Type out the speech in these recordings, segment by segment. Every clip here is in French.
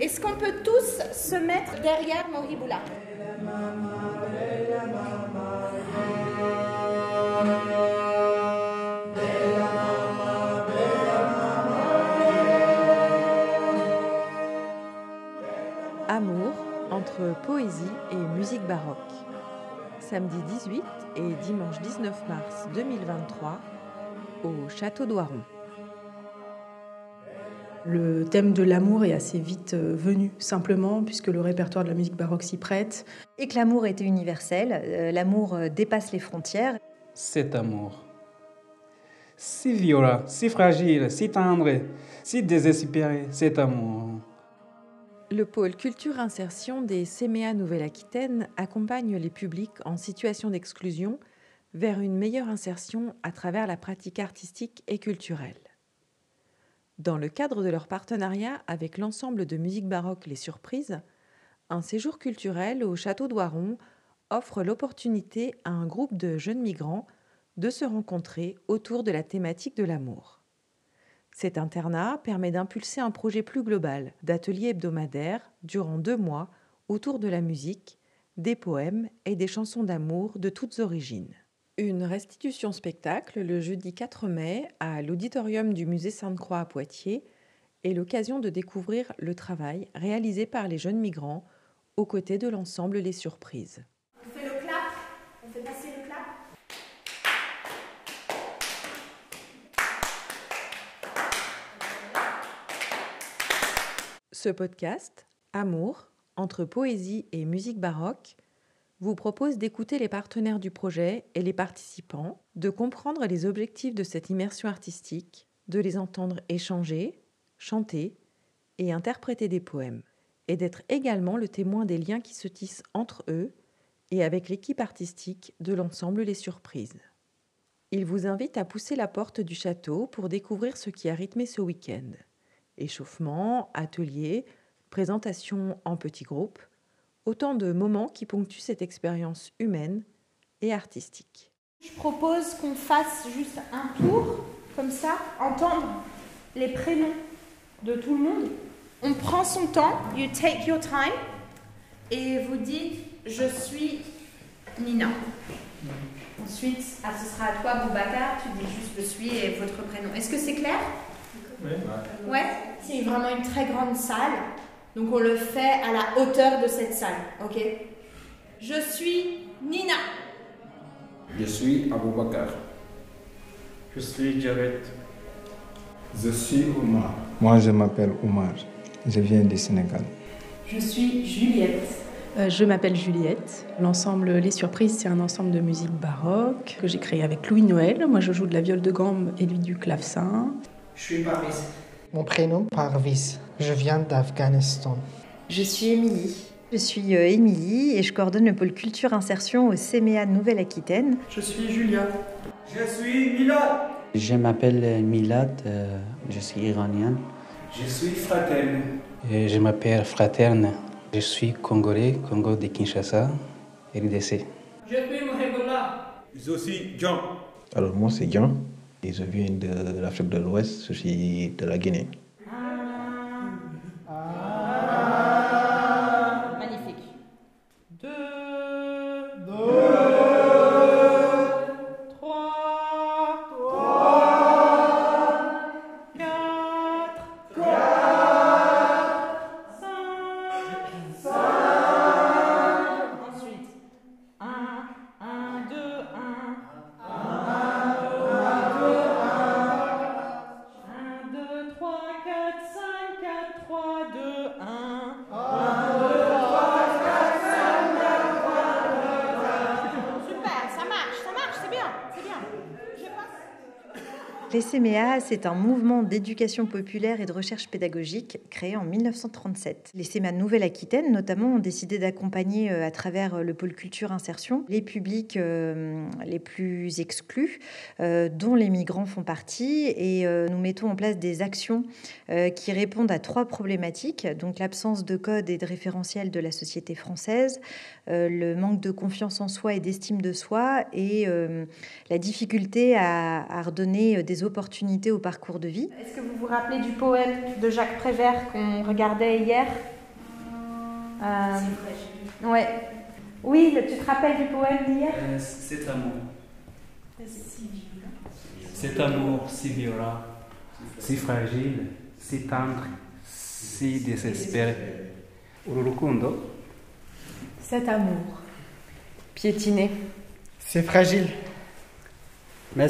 Est-ce qu'on peut tous se mettre derrière Mohibula Amour entre poésie et musique baroque. Samedi 18 et dimanche 19 mars 2023 au Château d'Oiron. Le thème de l'amour est assez vite euh, venu, simplement, puisque le répertoire de la musique baroque s'y prête. Et que l'amour était universel, euh, l'amour euh, dépasse les frontières. Cet amour, si violent, si fragile, si tendre, si désespéré, cet amour. Le pôle culture insertion des CMA Nouvelle-Aquitaine accompagne les publics en situation d'exclusion vers une meilleure insertion à travers la pratique artistique et culturelle. Dans le cadre de leur partenariat avec l'ensemble de musique baroque Les Surprises, un séjour culturel au château d'Oiron offre l'opportunité à un groupe de jeunes migrants de se rencontrer autour de la thématique de l'amour. Cet internat permet d'impulser un projet plus global d'ateliers hebdomadaires durant deux mois autour de la musique, des poèmes et des chansons d'amour de toutes origines. Une restitution spectacle le jeudi 4 mai à l'auditorium du musée Sainte-Croix à Poitiers est l'occasion de découvrir le travail réalisé par les jeunes migrants aux côtés de l'ensemble Les Surprises. On fait le clap On fait passer le clap Ce podcast, Amour, entre poésie et musique baroque, vous propose d'écouter les partenaires du projet et les participants, de comprendre les objectifs de cette immersion artistique, de les entendre échanger, chanter et interpréter des poèmes, et d'être également le témoin des liens qui se tissent entre eux et avec l'équipe artistique de l'ensemble Les Surprises. Il vous invite à pousser la porte du château pour découvrir ce qui a rythmé ce week-end. Échauffement, ateliers, présentation en petits groupes, autant de moments qui ponctuent cette expérience humaine et artistique. Je propose qu'on fasse juste un tour, comme ça, entendre les prénoms de tout le monde. On prend son temps, you take your time, et vous dites je suis Nina. Ensuite, ah, ce sera à toi, Boubacar, tu dis juste je suis et votre prénom. Est-ce que c'est clair? Oui. Ouais, c'est vraiment une très grande salle. Donc on le fait à la hauteur de cette salle, ok? Je suis Nina. Je suis Aboubakar. Je suis Jared. Je suis Omar. Moi, je m'appelle Omar. Je viens du Sénégal. Je suis Juliette. Euh, je m'appelle Juliette. L'ensemble Les Surprises, c'est un ensemble de musique baroque que j'ai créé avec Louis Noël. Moi, je joue de la viole de gambe et lui du clavecin. Je suis Parvis. Mon prénom Parvis. Je viens d'Afghanistan. Je suis Émilie. Je suis Émilie et je coordonne le pôle culture insertion au CMA Nouvelle-Aquitaine. Je suis Julia. Je suis Milad. Je m'appelle Milad, euh, je suis iranienne. Je suis Fraterne. Et je m'appelle Fraterne. Je suis congolais, Congo de Kinshasa, RDC. Je suis Mohebola. Je suis Jean. Alors moi c'est Jean et je viens de l'Afrique de l'Ouest, je suis de la Guinée. Les CMA, c'est un mouvement d'éducation populaire et de recherche pédagogique créé en 1937. Les CMA Nouvelle-Aquitaine, notamment, ont décidé d'accompagner euh, à travers euh, le pôle culture insertion les publics euh, les plus exclus, dont les migrants font partie, et nous mettons en place des actions qui répondent à trois problématiques, donc l'absence de code et de référentiel de la société française, le manque de confiance en soi et d'estime de soi, et la difficulté à redonner des opportunités au parcours de vie. Est-ce que vous vous rappelez du poème de Jacques Prévert qu'on regardait hier? Euh... ouais. Oui, tu te rappelles du poème d'hier? Euh, Cet amour. Cet amour si violent, si fragile, si tendre, si désespéré. Ururukundo. Cet amour. Piétiné. C'est fragile. Mais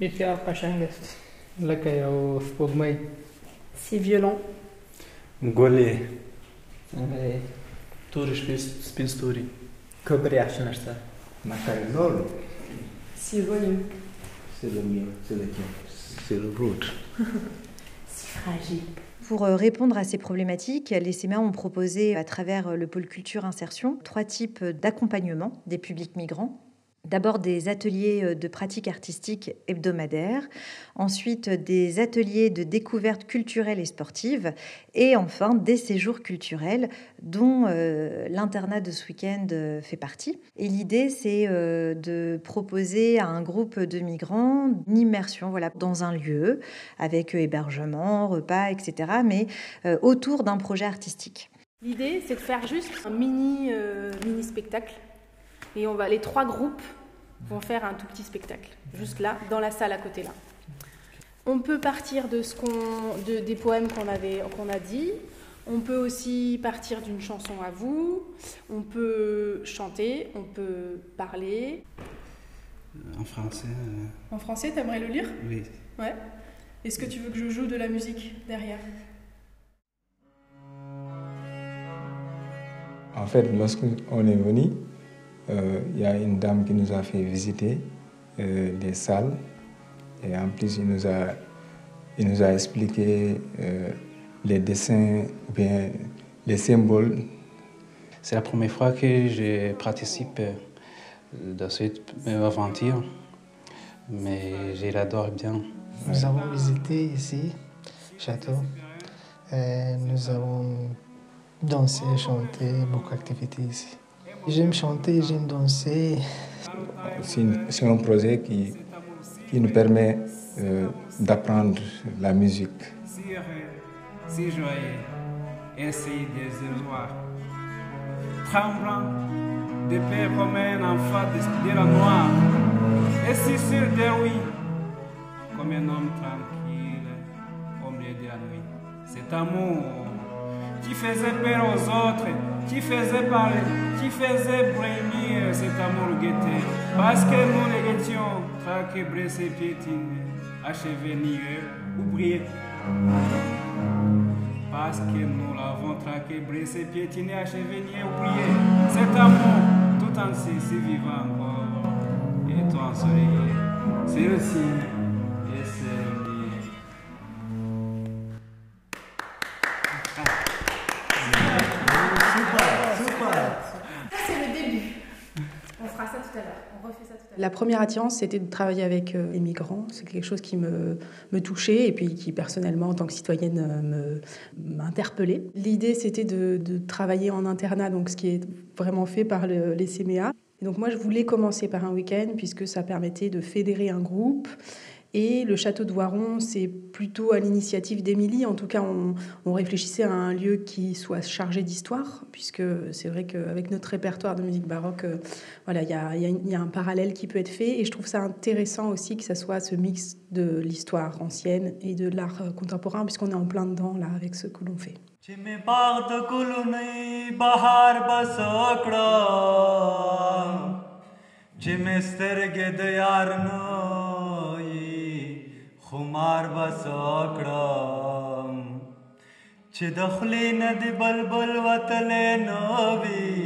Mi fiar qashang est. Laka yaw spogmay. C'est violent. Golé. Turi spin sturi. Cobriaș în asta. Macarinol. E c'est volume. C'est le mien, c'est le tien, c'est le brut. c'est fragile. Pour euh, répondre à ces problématiques, les CMA ont proposé, à travers euh, le pôle culture insertion, trois types euh, d'accompagnement des publics migrants D'abord des ateliers euh, de pratique artistique hebdomadaires, ensuite des ateliers de découverte culturelle et sportive, et enfin des séjours culturels dont euh, l'internat de ce week-end euh, fait partie. Et l'idée, c'est de proposer à un groupe de migrants une immersion voilà, dans un lieu, avec hébergement, repas, etc., mais autour d'un projet artistique. L'idée, c'est de faire juste un mini, mini spectacle et on va, les trois groupes vont faire un tout petit spectacle, juste là, dans la salle à côté là. On peut partir de ce qu'on, de, des poèmes qu'on avait, qu'on a dit. On peut aussi partir d'une chanson à vous. On peut chanter. On peut parler. En français. En français, t'aimerais le lire? Oui. Ouais. Est-ce que tu veux que je joue de la musique derrière? En fait, lorsqu'on est venu, euh, il y a une dame qui nous a fait visiter euh, les salles et en plus il nous a, il nous a expliqué euh, les dessins, bien les symboles. C'est la première fois que je participe dans cette aventure, mais je l'adore bien. Nous avons visité ici, château. Et nous avons dansé, chanté, beaucoup d'activités ici. J'aime chanter, j'aime danser. C'est un projet qui, qui nous permet euh, d'apprendre la musique. Si heureux, si joyeux, ainsi désillusion. Tremblant, de peur comme un enfant de la noire. Et si sûr de oui, comme un homme tranquille au milieu de la nuit. Cet amour qui faisait peur aux autres, qui faisait parler, qui faisait brémir cet amour guetté. Parce que nous les étions traqués, blessés, piétinés, achevés, niés, oubliés. Parce que nous l'avons traqué, blessé, piétiné, achevé, nié, oublié. Cet amour, tout entier, si vivant encore, et toi ensoleillé, c'est le signe La première attirance, c'était de travailler avec euh, les migrants. C'est quelque chose qui me, me, touchait et puis qui, personnellement, en tant que citoyenne, m'interpellait. L'idée, c'était de, travailler en internat, donc ce qui est vraiment fait par le, les CMA. Donc moi, je voulais commencer par un week-end puisque ça permettait de fédérer un groupe et le château de Voiron, c'est plutôt à l'initiative d'Émilie. En tout cas, on, réfléchissait à un lieu qui soit chargé d'histoire, puisque c'est vrai qu'avec notre répertoire de musique baroque, euh, voilà, il y y, a, un parallèle qui peut être fait. Et je trouve ça intéressant aussi que ça soit ce mix de l'histoire ancienne et de l'art contemporain, puisqu'on est en plein dedans là avec ce que l'on fait. خمار بساکړم چې د خلې نه د بلبل وتلې نوي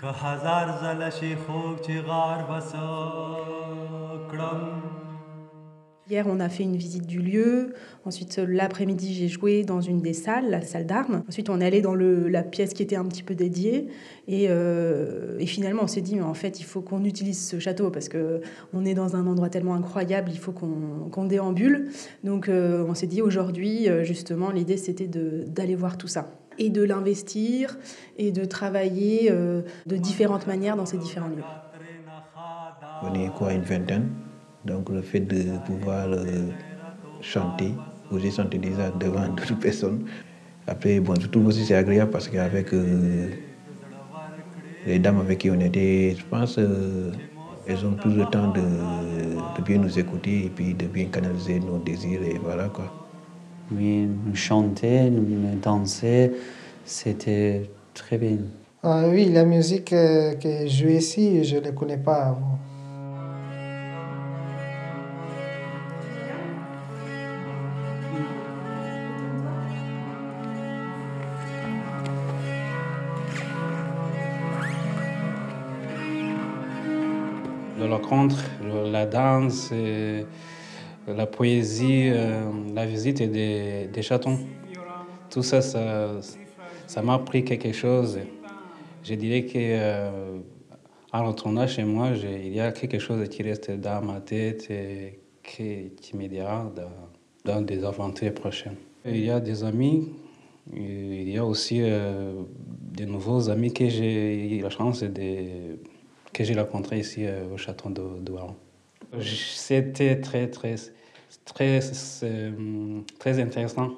که هزار زله شي خوب چې غار بساکړم Hier, on a fait une visite du lieu. Ensuite, l'après-midi, j'ai joué dans une des salles, la salle d'armes. Ensuite, on est allé dans la pièce qui était un petit peu dédiée. Et, euh, et finalement, on s'est dit, mais en fait, il faut qu'on utilise ce château parce que on est dans un endroit tellement incroyable, il faut qu'on qu déambule. Donc, euh, on s'est dit, aujourd'hui, euh, justement, l'idée, c'était d'aller voir tout ça et de l'investir et de travailler de différentes manières dans ces différents lieux. On est quoi, une vingtaine? Donc le fait de pouvoir euh, chanter, j'ai chanté déjà devant d'autres personnes. Après, bon, je trouve aussi c'est agréable parce qu'avec euh, les dames avec qui on était, je pense, euh, elles ont plus le temps de, de, bien nous écouter et puis de bien canaliser nos désirs et voilà quoi. Oui, nous chanter, nous danser, c'était très bien. Ah oui, la musique que je joue ici, je ne la connais pas avant. Le rencontre, la danse, la poésie, euh, la visite des, des chatons. Tout ça, ça m'a appris quelque chose. Je dirais que euh, en retournant chez moi, il y a quelque chose qui reste dans ma tête et qui, qui m'aidera dans, dans, des aventures prochaines. Il y a des amis, il y a aussi euh, de nouveaux amis que j'ai eu la chance de que j'ai rencontré ici euh, au château de, de C'était très, très, très, euh, très intéressant.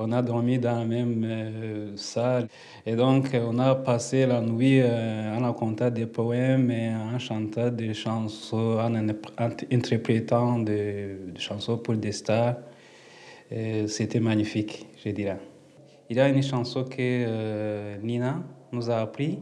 On a dormi dans la même euh, salle et donc on a passé la nuit en racontant des poèmes et en chantant des chansons, en, interprétant des, des, chansons pour des stars. C'était magnifique, je dirais. Il y a une chanson que Nina nous a appris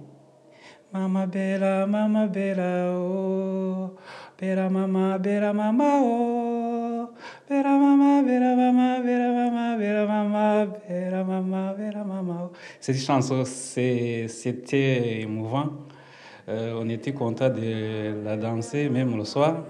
Mama bella, mama bella, oh. Bella mama, bella mama, oh. Bella mama, bella mama, bella mama, bella mama, bella mama, bella mama. Oh. Cette chanson, c'était émouvant. Euh, on était content de la danser, même le soir.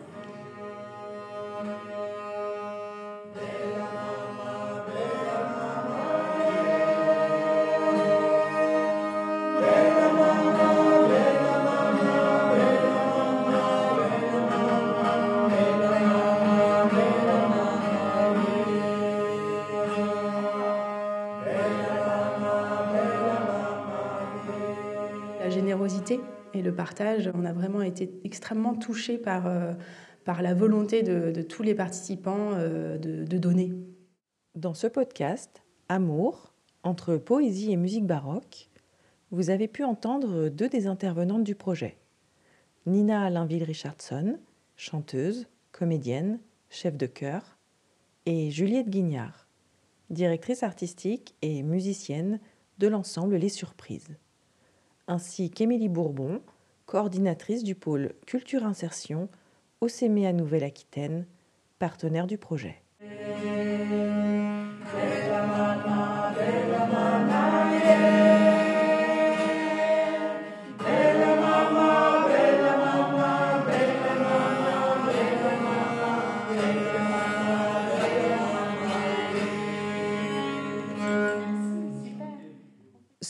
Et le partage. On a vraiment été extrêmement touchés par, euh, la volonté de, de, tous les participants euh, de, de, donner. Dans ce podcast, Amour, entre poésie et musique baroque, vous avez pu entendre deux des intervenantes du projet. Nina Alainville-Richardson, chanteuse, comédienne, chef de chœur, et Juliette Guignard, directrice artistique et musicienne de l'ensemble Les Surprises ainsi qu'Émilie Bourbon, coordinatrice du pôle Culture Insertion au CMEA Nouvelle-Aquitaine, partenaire du projet.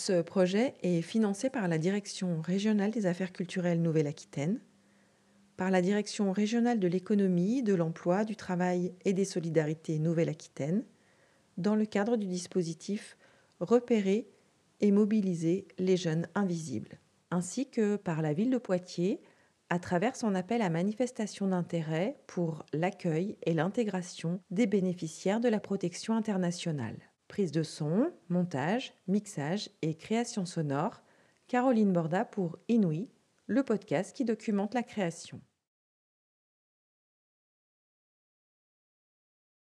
Ce projet est financé par la Direction régionale des affaires culturelles Nouvelle-Aquitaine, par la Direction régionale de l'économie, de l'emploi, du travail et des solidarités Nouvelle-Aquitaine, dans le cadre du dispositif Repérer et mobiliser les jeunes invisibles, ainsi que par la ville de Poitiers à travers son appel à manifestation d'intérêt pour l'accueil et l'intégration des bénéficiaires de la protection internationale. Prise de son, montage, mixage et création sonore, Caroline Borda pour Inouï, le podcast qui documente la création.